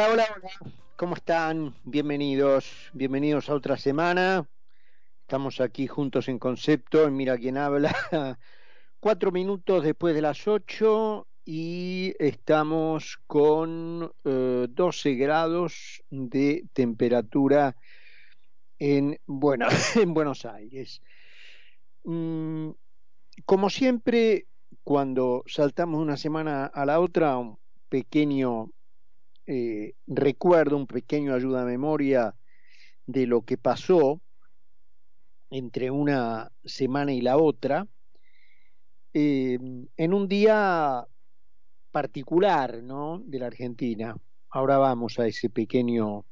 Hola, hola, hola. ¿Cómo están? Bienvenidos, bienvenidos a otra semana. Estamos aquí juntos en concepto, en Mira quién habla. Cuatro minutos después de las ocho y estamos con eh, 12 grados de temperatura en, bueno, en Buenos Aires. Mm, como siempre, cuando saltamos de una semana a la otra, un pequeño eh, recuerdo, un pequeño ayuda a memoria de lo que pasó entre una semana y la otra, eh, en un día particular ¿no? de la Argentina. Ahora vamos a ese pequeño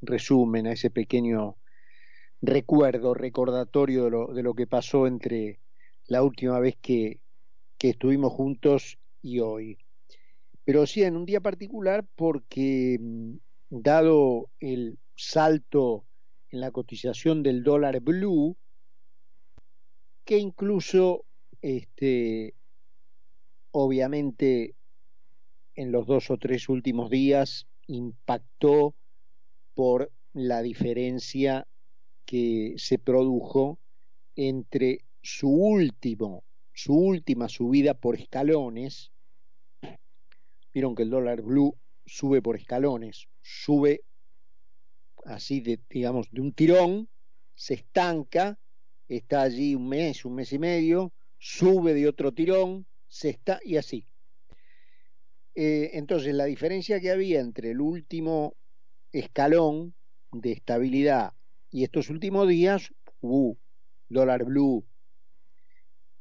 resumen, a ese pequeño recuerdo, recordatorio de lo, de lo que pasó entre la última vez que, que estuvimos juntos y hoy. Pero sí en un día particular porque mm, dado el salto en la cotización del dólar blue, que incluso este obviamente en los dos o tres últimos días impactó por la diferencia que se produjo entre su último, su última subida por escalones. Vieron que el dólar blue sube por escalones, sube así de, digamos, de un tirón, se estanca, está allí un mes, un mes y medio, sube de otro tirón, se está, y así. Eh, entonces, la diferencia que había entre el último escalón de estabilidad y estos últimos días, uh, dólar blue.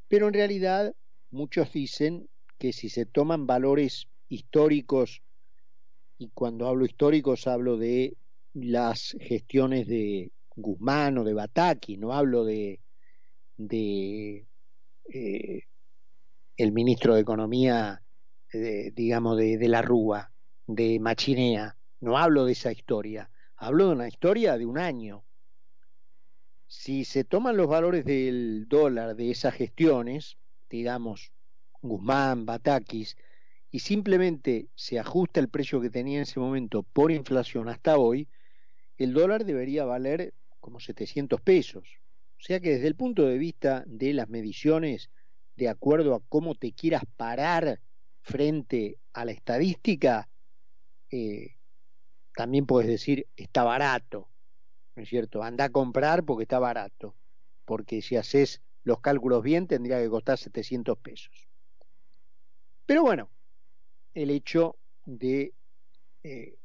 Pero en realidad, muchos dicen que si se toman valores históricos, y cuando hablo históricos hablo de las gestiones de Guzmán o de Bataki, no hablo de, de eh, el ministro de Economía de, digamos, de, de, la Rúa, de Machinea. No hablo de esa historia, hablo de una historia de un año. Si se toman los valores del dólar de esas gestiones, digamos, Guzmán, Batakis, y simplemente se ajusta el precio que tenía en ese momento por inflación hasta hoy, el dólar debería valer como 700 pesos. O sea que desde el punto de vista de las mediciones, de acuerdo a cómo te quieras parar frente a la estadística, eh, también puedes decir está barato, ¿no es cierto? Anda a comprar porque está barato, porque si haces los cálculos bien tendría que costar 700 pesos. Pero bueno, el hecho de, eh,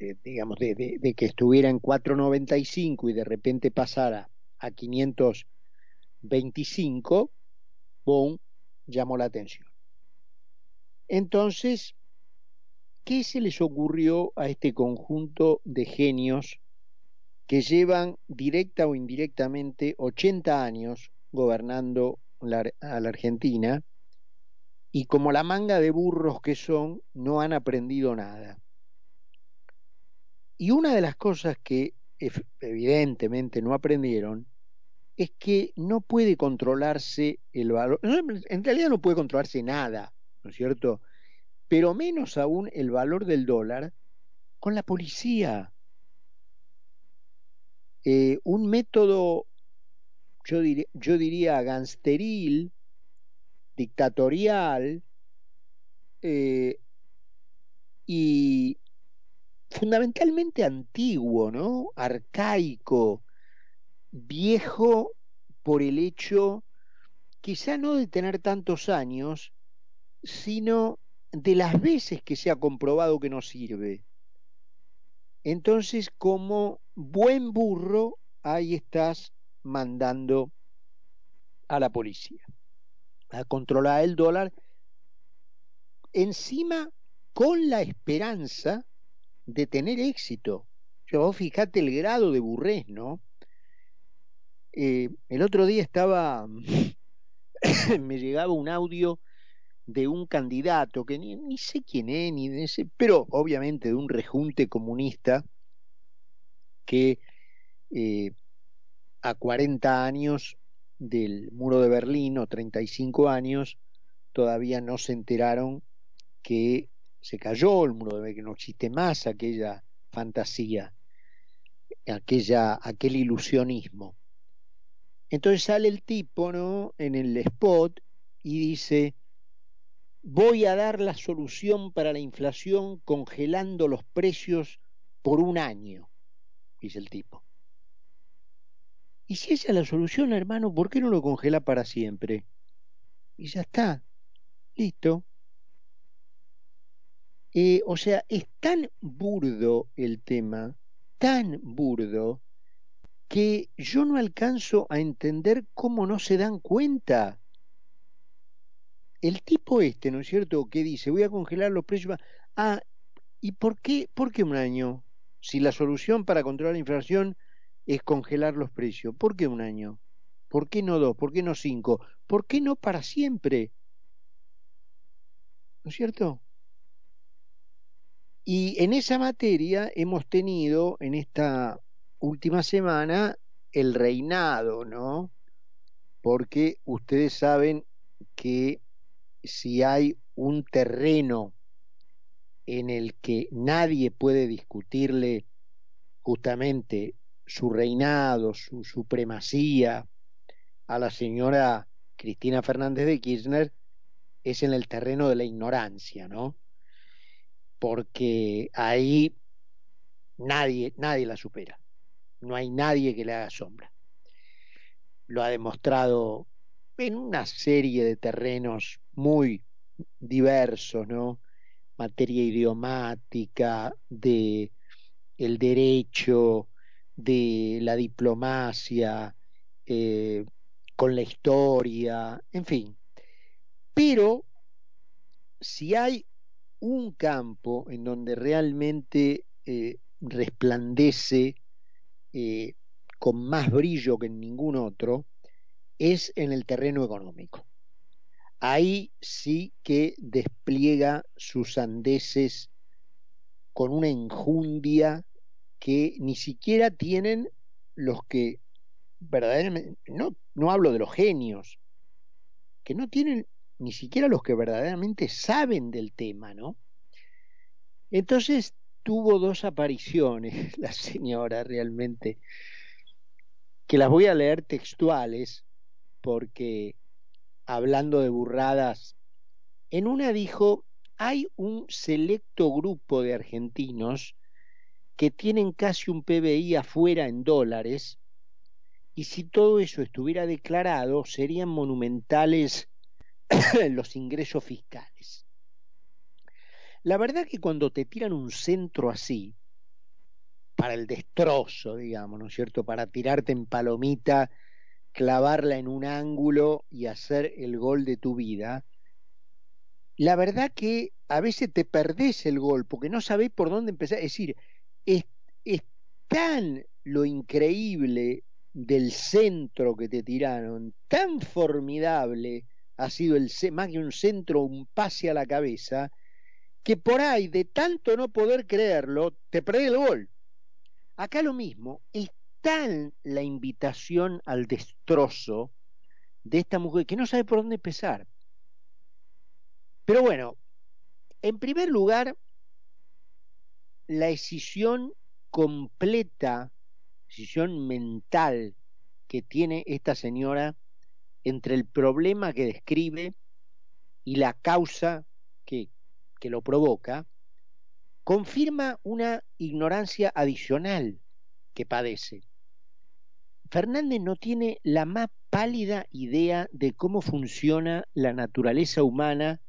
eh, digamos, de, que estuviera en 4.95 y de repente pasara a 525, boom, llamó la atención. Entonces, ¿qué se les ocurrió a este conjunto de genios que llevan directa o indirectamente 80 años gobernando a la Argentina y como la manga de burros que son, no han aprendido nada? Y una de las cosas que evidentemente no aprendieron es que no puede controlarse el valor, en realidad no puede controlarse nada, ¿no es cierto? Pero menos aún el valor del dólar con la policía. Eh, un método, yo, dir, yo diría, gangsteril, dictatorial, eh, y fundamentalmente antiguo, ¿no? Arcaico, viejo por el hecho quizá no de tener tantos años, sino de las veces que se ha comprobado que no sirve. Entonces, como buen burro, ahí estás mandando a la policía a controlar el dólar, encima con la esperanza de tener éxito. Yo, vos fijate el grado de burrés, ¿no? Eh, el otro día estaba, me llegaba un audio de un candidato que ni, ni sé quién es, ni pero obviamente de un rejunte comunista que eh, a 40 años del muro de Berlín, o 35 años, todavía no se enteraron que se cayó, el muro de Berlín no existe más, aquella fantasía, aquella, aquel ilusionismo. Entonces sale el tipo, ¿no? En el spot y dice, voy a dar la solución para la inflación congelando los precios por un año, dice el tipo. Y si esa es la solución, hermano, ¿por qué no lo congela para siempre? Y ya está, listo. Eh, o sea, es tan burdo el tema, tan burdo, que yo no alcanzo a entender cómo no se dan cuenta. El tipo este, ¿no es cierto?, que dice, voy a congelar los precios. Ah, ¿y por qué, por qué un año? Si la solución para controlar la inflación es congelar los precios, ¿por qué un año? ¿Por qué no dos? ¿Por qué no cinco? ¿Por qué no para siempre? ¿No es cierto? Y en esa materia hemos tenido en esta última semana el reinado, ¿no? Porque ustedes saben que si hay un terreno en el que nadie puede discutirle justamente su reinado, su supremacía a la señora Cristina Fernández de Kirchner, es en el terreno de la ignorancia, ¿no? Porque ahí nadie, nadie la supera no hay nadie que le haga sombra. Lo ha demostrado en una serie de terrenos muy diversos, ¿no? Materia idiomática, de el derecho, de la diplomacia, eh, con la historia, en fin. Pero si hay un campo en donde realmente eh, resplandece eh, con más brillo que en ningún otro es en el terreno económico. Ahí sí que despliega sus andeses con una enjundia que ni siquiera tienen los que verdaderamente, no, no hablo de los genios, que no tienen ni siquiera los que verdaderamente saben del tema, ¿no? Entonces tuvo dos apariciones, la señora realmente, que las voy a leer textuales, porque hablando de burradas, en una dijo, hay un selecto grupo de argentinos que tienen casi un PBI afuera en dólares, y si todo eso estuviera declarado, serían monumentales los ingresos fiscales. La verdad que cuando te tiran un centro así, para el destrozo, digamos, ¿no es cierto? Para tirarte en palomita, clavarla en un ángulo y hacer el gol de tu vida, la verdad que a veces te perdés el gol porque no sabés por dónde empezar. Es decir, es, tan lo increíble del centro que te tiraron, tan formidable ha sido el más que un centro, un pase a la cabeza, que por ahí, de tanto no poder creerlo, te perdés el gol. Acá lo mismo, es tan la invitación al destrozo de esta mujer que no sabe por dónde empezar. Pero bueno, en primer lugar, la decisión completa, decisión mental que tiene esta señora entre el problema que describe y la causa que, que lo provoca, confirma una ignorancia adicional que padece. Fernández no tiene la más pálida idea de cómo funciona la naturaleza humana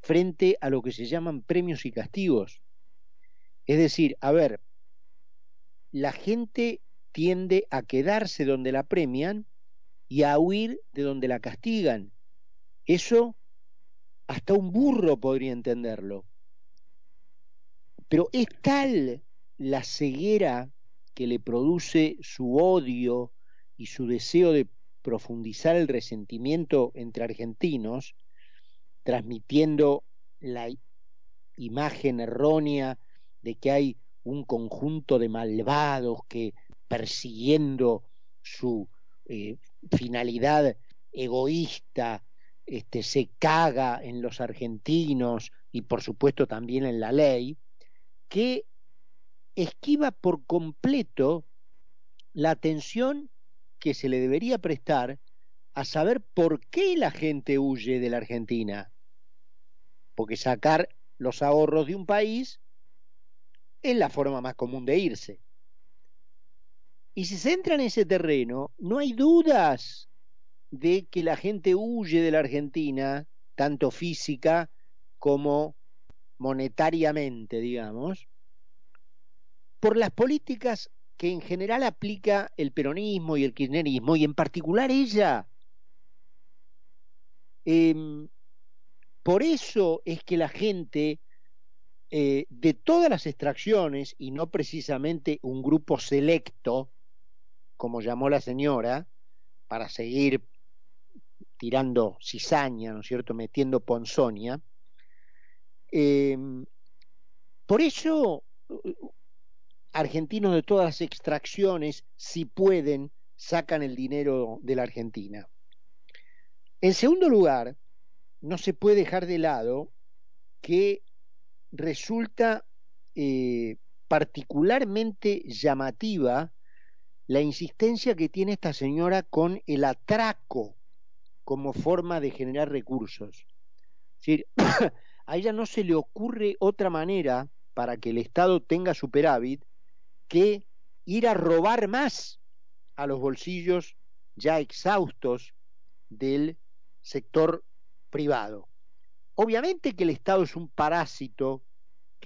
frente a lo que se llaman premios y castigos. Es decir, a ver, la gente tiende a quedarse donde la premian y a huir de donde la castigan. Eso hasta un burro podría entenderlo. Pero es tal la ceguera que le produce su odio y su deseo de profundizar el resentimiento entre argentinos, transmitiendo la imagen errónea de que hay un conjunto de malvados que persiguiendo su eh, finalidad egoísta este, se caga en los argentinos y por supuesto también en la ley, que esquiva por completo la atención que se le debería prestar a saber por qué la gente huye de la Argentina. Porque sacar los ahorros de un país es la forma más común de irse. Y si se entra en ese terreno, no hay dudas de que la gente huye de la Argentina, tanto física como monetariamente, digamos, por las políticas que en general aplica el peronismo y el kirchnerismo, y en particular ella. Eh, por eso es que la gente eh, de todas las extracciones, y no precisamente un grupo selecto, como llamó la señora, para seguir tirando cizaña, ¿no es cierto?, metiendo ponzonia. Eh, por eso, argentinos de todas las extracciones, si pueden, sacan el dinero de la Argentina. En segundo lugar, no se puede dejar de lado que resulta eh, particularmente llamativa la insistencia que tiene esta señora con el atraco como forma de generar recursos. Es decir, a ella no se le ocurre otra manera para que el Estado tenga superávit que ir a robar más a los bolsillos ya exhaustos del sector privado. Obviamente que el Estado es un parásito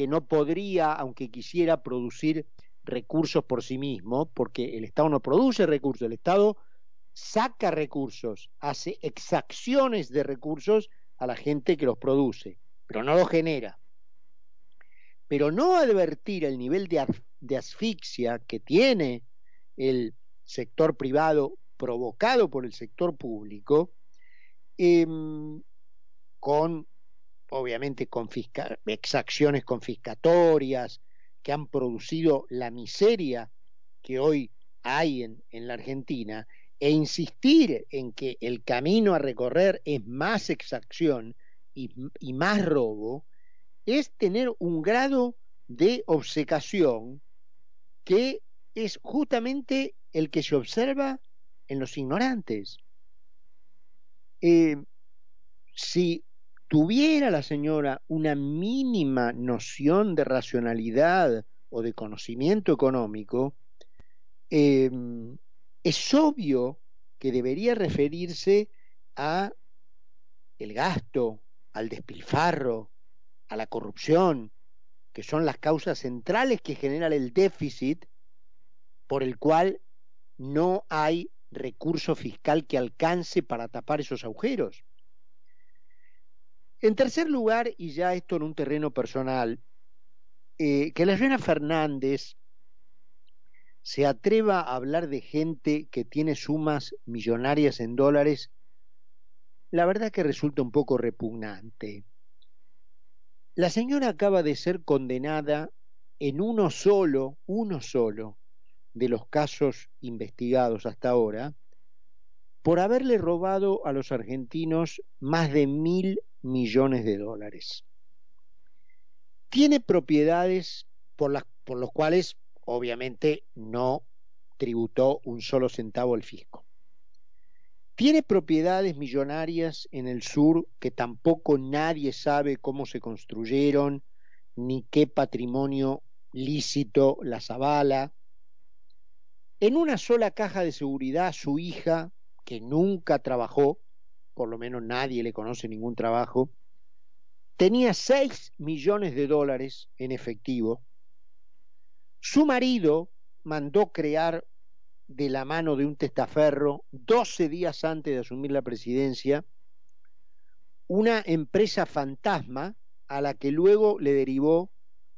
que no podría, aunque quisiera, producir recursos por sí mismo, porque el Estado no produce recursos, el Estado saca recursos, hace exacciones de recursos a la gente que los produce, pero no los genera. Pero no advertir el nivel de, asfixia que tiene el sector privado provocado por el sector público, eh, con obviamente confisca, exacciones confiscatorias que han producido la miseria que hoy hay en, en la Argentina, e insistir en que el camino a recorrer es más exacción y, y más robo, es tener un grado de obcecación que es justamente el que se observa en los ignorantes. Eh, si tuviera la señora una mínima noción de racionalidad o de conocimiento económico, eh, es obvio que debería referirse a el gasto, al despilfarro, a la corrupción, que son las causas centrales que generan el déficit por el cual no hay recurso fiscal que alcance para tapar esos agujeros. En tercer lugar, y ya esto en un terreno personal, eh, que la señora Fernández se atreva a hablar de gente que tiene sumas millonarias en dólares, la verdad que resulta un poco repugnante. La señora acaba de ser condenada en uno solo, uno solo de los casos investigados hasta ahora, por haberle robado a los argentinos más de mil millones de dólares. Tiene propiedades por las por los cuales obviamente no tributó un solo centavo al fisco. Tiene propiedades millonarias en el sur que tampoco nadie sabe cómo se construyeron, ni qué patrimonio lícito las avala. En una sola caja de seguridad su hija, que nunca trabajó, por lo menos nadie le conoce ningún trabajo, tenía 6 millones de dólares en efectivo. Su marido mandó crear de la mano de un testaferro, 12 días antes de asumir la presidencia, una empresa fantasma a la que luego le derivó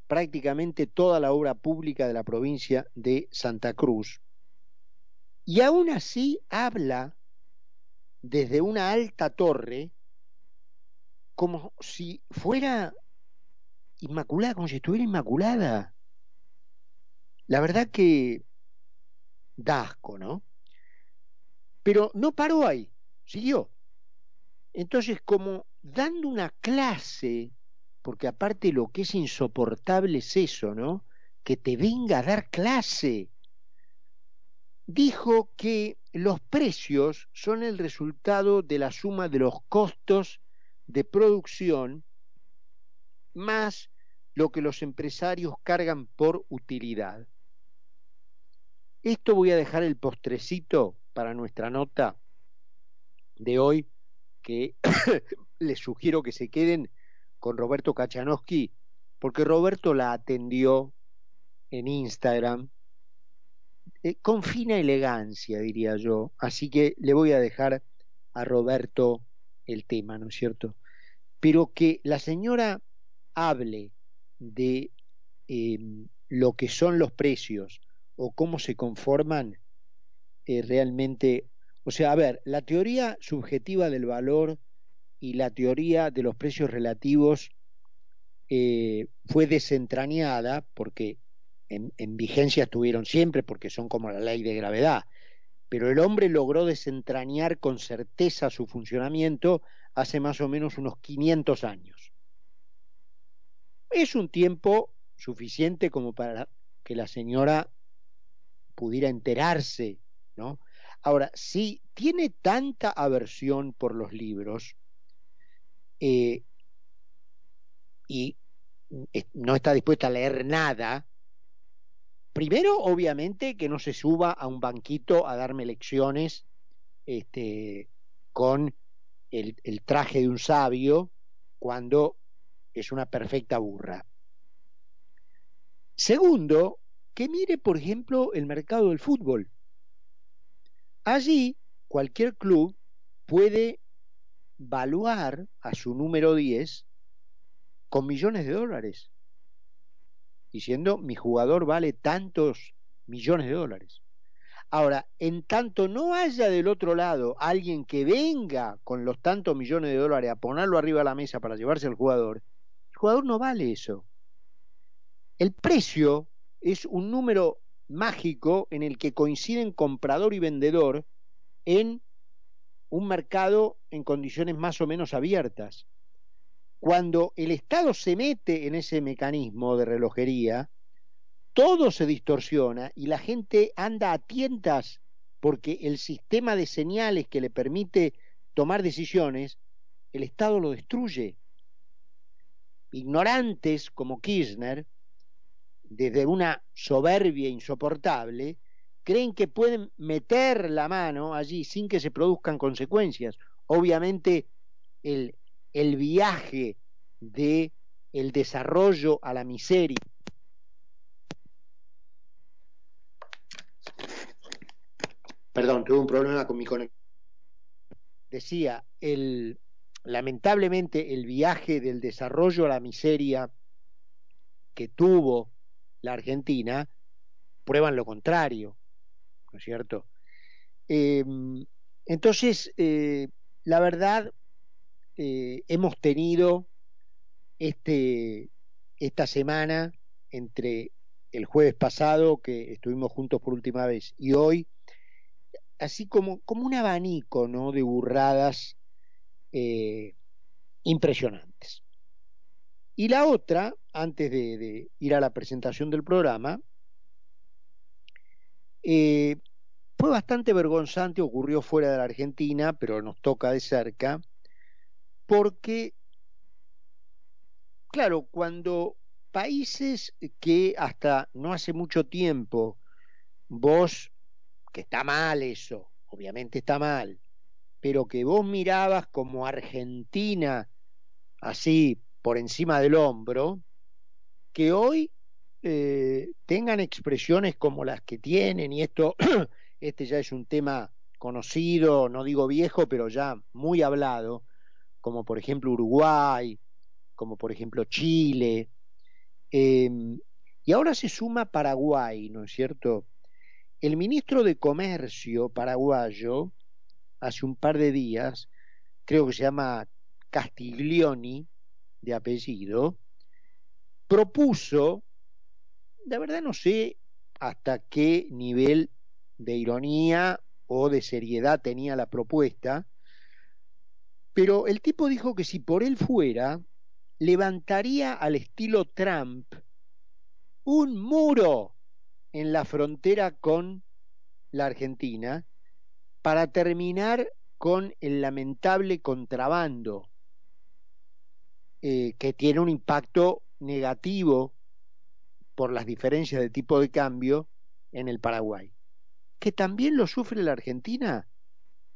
prácticamente toda la obra pública de la provincia de Santa Cruz. Y aún así habla desde una alta torre como si fuera inmaculada, como si estuviera inmaculada. La verdad que da asco, ¿no? Pero no paró ahí, siguió. Entonces, como dando una clase porque aparte lo que es insoportable es eso, ¿no? Que te venga a dar clase. Dijo que los precios son el resultado de la suma de los costos de producción más lo que los empresarios cargan por utilidad. Esto voy a dejar el postrecito para nuestra nota de hoy, que les sugiero que se queden con Roberto Kachanowski, porque Roberto la atendió en Instagram eh, con fina elegancia, diría yo. Así que le voy a dejar a Roberto el tema, ¿no es cierto? Pero que la señora hable de em, lo que son los precios o cómo se conforman, eh, realmente, o sea, a ver, la teoría subjetiva del valor y la teoría de los precios relativos eh, fue desentrañada porque en, en, vigencia estuvieron siempre porque son como la ley de gravedad, pero el hombre logró desentrañar con certeza su funcionamiento hace más o menos unos 500 años. Es un tiempo suficiente como para que la señora pudiera enterarse, ¿no? Ahora, si tiene tanta aversión por los libros eh, y no está dispuesta a leer nada, primero, obviamente, que no se suba a un banquito a darme lecciones este, con el, el traje de un sabio cuando es una perfecta burra. Segundo, que mire, por ejemplo, el mercado del fútbol. Allí, cualquier club puede valuar a su número 10 con millones de dólares, diciendo, mi jugador vale tantos millones de dólares. Ahora, en tanto no haya del otro lado alguien que venga con los tantos millones de dólares a ponerlo arriba de la mesa para llevarse al jugador, el jugador no vale eso. El precio es un número mágico en el que coinciden comprador y vendedor en un mercado en condiciones más o menos abiertas. Cuando el Estado se mete en ese mecanismo de relojería, todo se distorsiona y la gente anda a tientas porque el sistema de señales que le permite tomar decisiones, el Estado lo destruye. Ignorantes como Kirchner desde una soberbia insoportable, creen que pueden meter la mano allí sin que se produzcan consecuencias. Obviamente el, el viaje de el desarrollo a la miseria Perdón, tuve un problema con mi conexión. Decía, el, lamentablemente el viaje del desarrollo a la miseria que tuvo la Argentina, prueban lo contrario, ¿no es cierto? Eh, entonces, eh, la verdad, eh, hemos tenido este, esta semana, entre el jueves pasado, que estuvimos juntos por última vez, y hoy, así como, un abanico de burradas eh, impresionantes. Y la otra, antes de, de, ir a la presentación del programa, eh, fue bastante vergonzante, ocurrió fuera de la Argentina, pero nos toca de cerca, porque, claro, cuando países que hasta no hace mucho tiempo vos, que está mal eso, obviamente está mal, pero que vos mirabas como Argentina, así por encima del hombro, que hoy eh, tengan expresiones como las que tienen, y esto, este ya es un tema conocido, no digo viejo, pero ya muy hablado, como por ejemplo Uruguay, como por ejemplo Chile, eh, y ahora se suma Paraguay, ¿no es cierto? El ministro de Comercio paraguayo, hace un par de días, creo que se llama Castiglioni, de apellido, propuso, de verdad no sé hasta qué nivel de ironía o de seriedad tenía la propuesta, pero el tipo dijo que si por él fuera, levantaría al estilo Trump un muro en la frontera con la Argentina para terminar con el lamentable contrabando eh, que tiene un impacto negativo por las diferencias de tipo de cambio en el Paraguay, que también lo sufre la Argentina,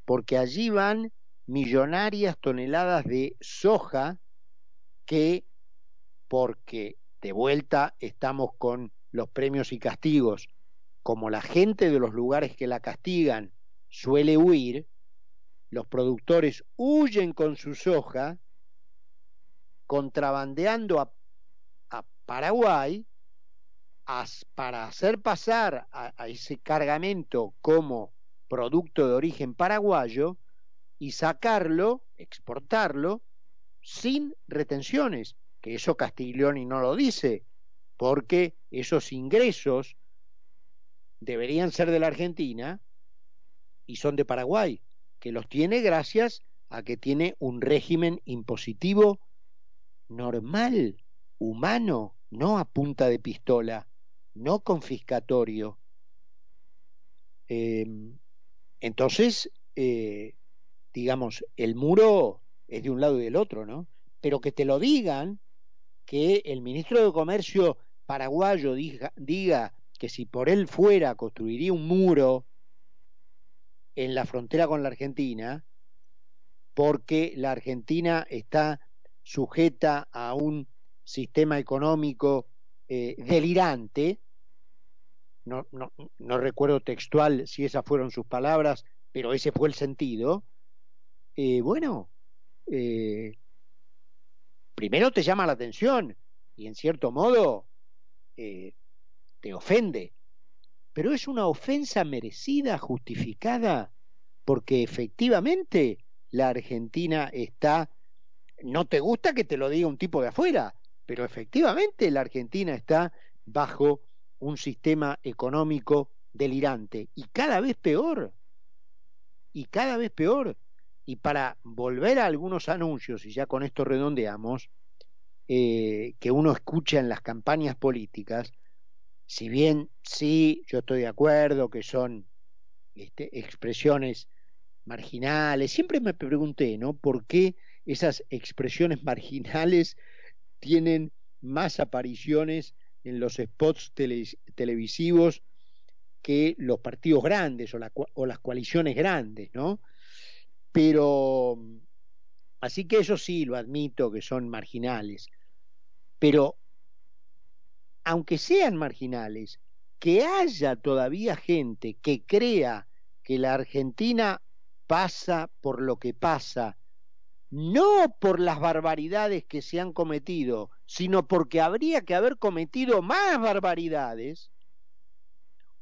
porque allí van millonarias toneladas de soja que, porque de vuelta estamos con los premios y castigos, como la gente de los lugares que la castigan suele huir, los productores huyen con su soja, contrabandeando a, Paraguay para hacer pasar a ese cargamento como producto de origen paraguayo y sacarlo, exportarlo, sin retenciones, que eso Castiglioni no lo dice, porque esos ingresos deberían ser de la Argentina y son de Paraguay, que los tiene gracias a que tiene un régimen impositivo normal, humano, no a punta de pistola, no confiscatorio. Em, entonces, eh, digamos, el muro es de un lado y del otro, ¿no? Pero que te lo digan, que el ministro de Comercio paraguayo diga, diga que si por él fuera construiría un muro en la frontera con la Argentina, porque la Argentina está sujeta a un sistema económico eh, delirante, no, no, no, recuerdo textual si esas fueron sus palabras, pero ese fue el sentido, eh, bueno, eh, primero te llama la atención y en cierto modo eh, te ofende, pero es una ofensa merecida, justificada, porque efectivamente la Argentina está, no te gusta que te lo diga un tipo de afuera, pero efectivamente la Argentina está bajo un sistema económico delirante y cada vez peor, y cada vez peor. Y para volver a algunos anuncios, y ya con esto redondeamos, eh, que uno escucha en las campañas políticas, si bien sí, yo estoy de acuerdo que son este, expresiones marginales, siempre me pregunté, ¿no? ¿Por qué esas expresiones marginales tienen más apariciones en los spots televisivos que los partidos grandes o, o las coaliciones grandes, ¿no? Pero, así que eso sí lo admito que son marginales, pero aunque sean marginales, que haya todavía gente que crea que la Argentina pasa por lo que pasa, no por las barbaridades que se han cometido, sino porque habría que haber cometido más barbaridades,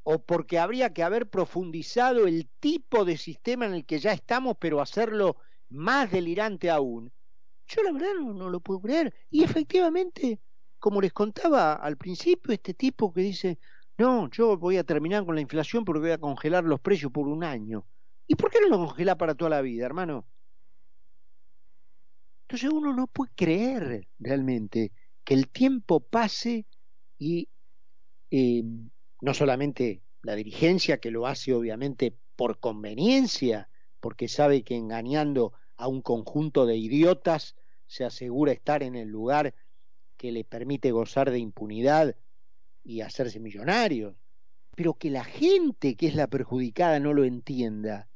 o porque habría que haber profundizado el tipo de sistema en el que ya estamos, pero hacerlo más delirante aún, yo la verdad no, lo puedo creer. Y efectivamente, como les contaba al principio, este tipo que dice, no, yo voy a terminar con la inflación porque voy a congelar los precios por un año. ¿Y por qué no lo congela para toda la vida, hermano? Entonces uno no puede creer realmente que el tiempo pase y eh, no solamente la dirigencia, que lo hace obviamente por conveniencia, porque sabe que engañando a un conjunto de idiotas se asegura estar en el lugar que le permite gozar de impunidad y hacerse millonario, pero que la gente que es la perjudicada no lo entienda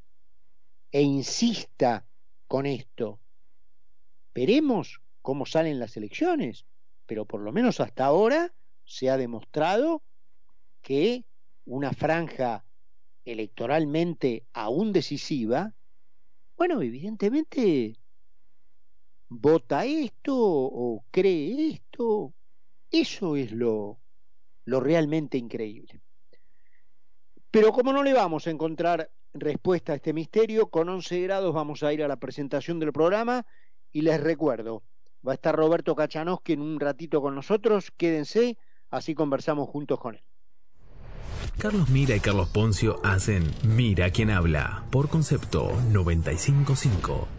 e insista con esto. Veremos cómo salen las elecciones, pero por lo menos hasta ahora se ha demostrado que una franja electoralmente aún decisiva, bueno, evidentemente vota esto o cree esto. Eso es lo, lo realmente increíble. Pero como no le vamos a encontrar respuesta a este misterio, con 11 grados vamos a ir a la presentación del programa y les recuerdo, va a estar Roberto Kachanowski en un ratito con nosotros, quédense, así conversamos juntos con él. Carlos Mira y Carlos Poncio hacen Mira quien habla por concepto 955.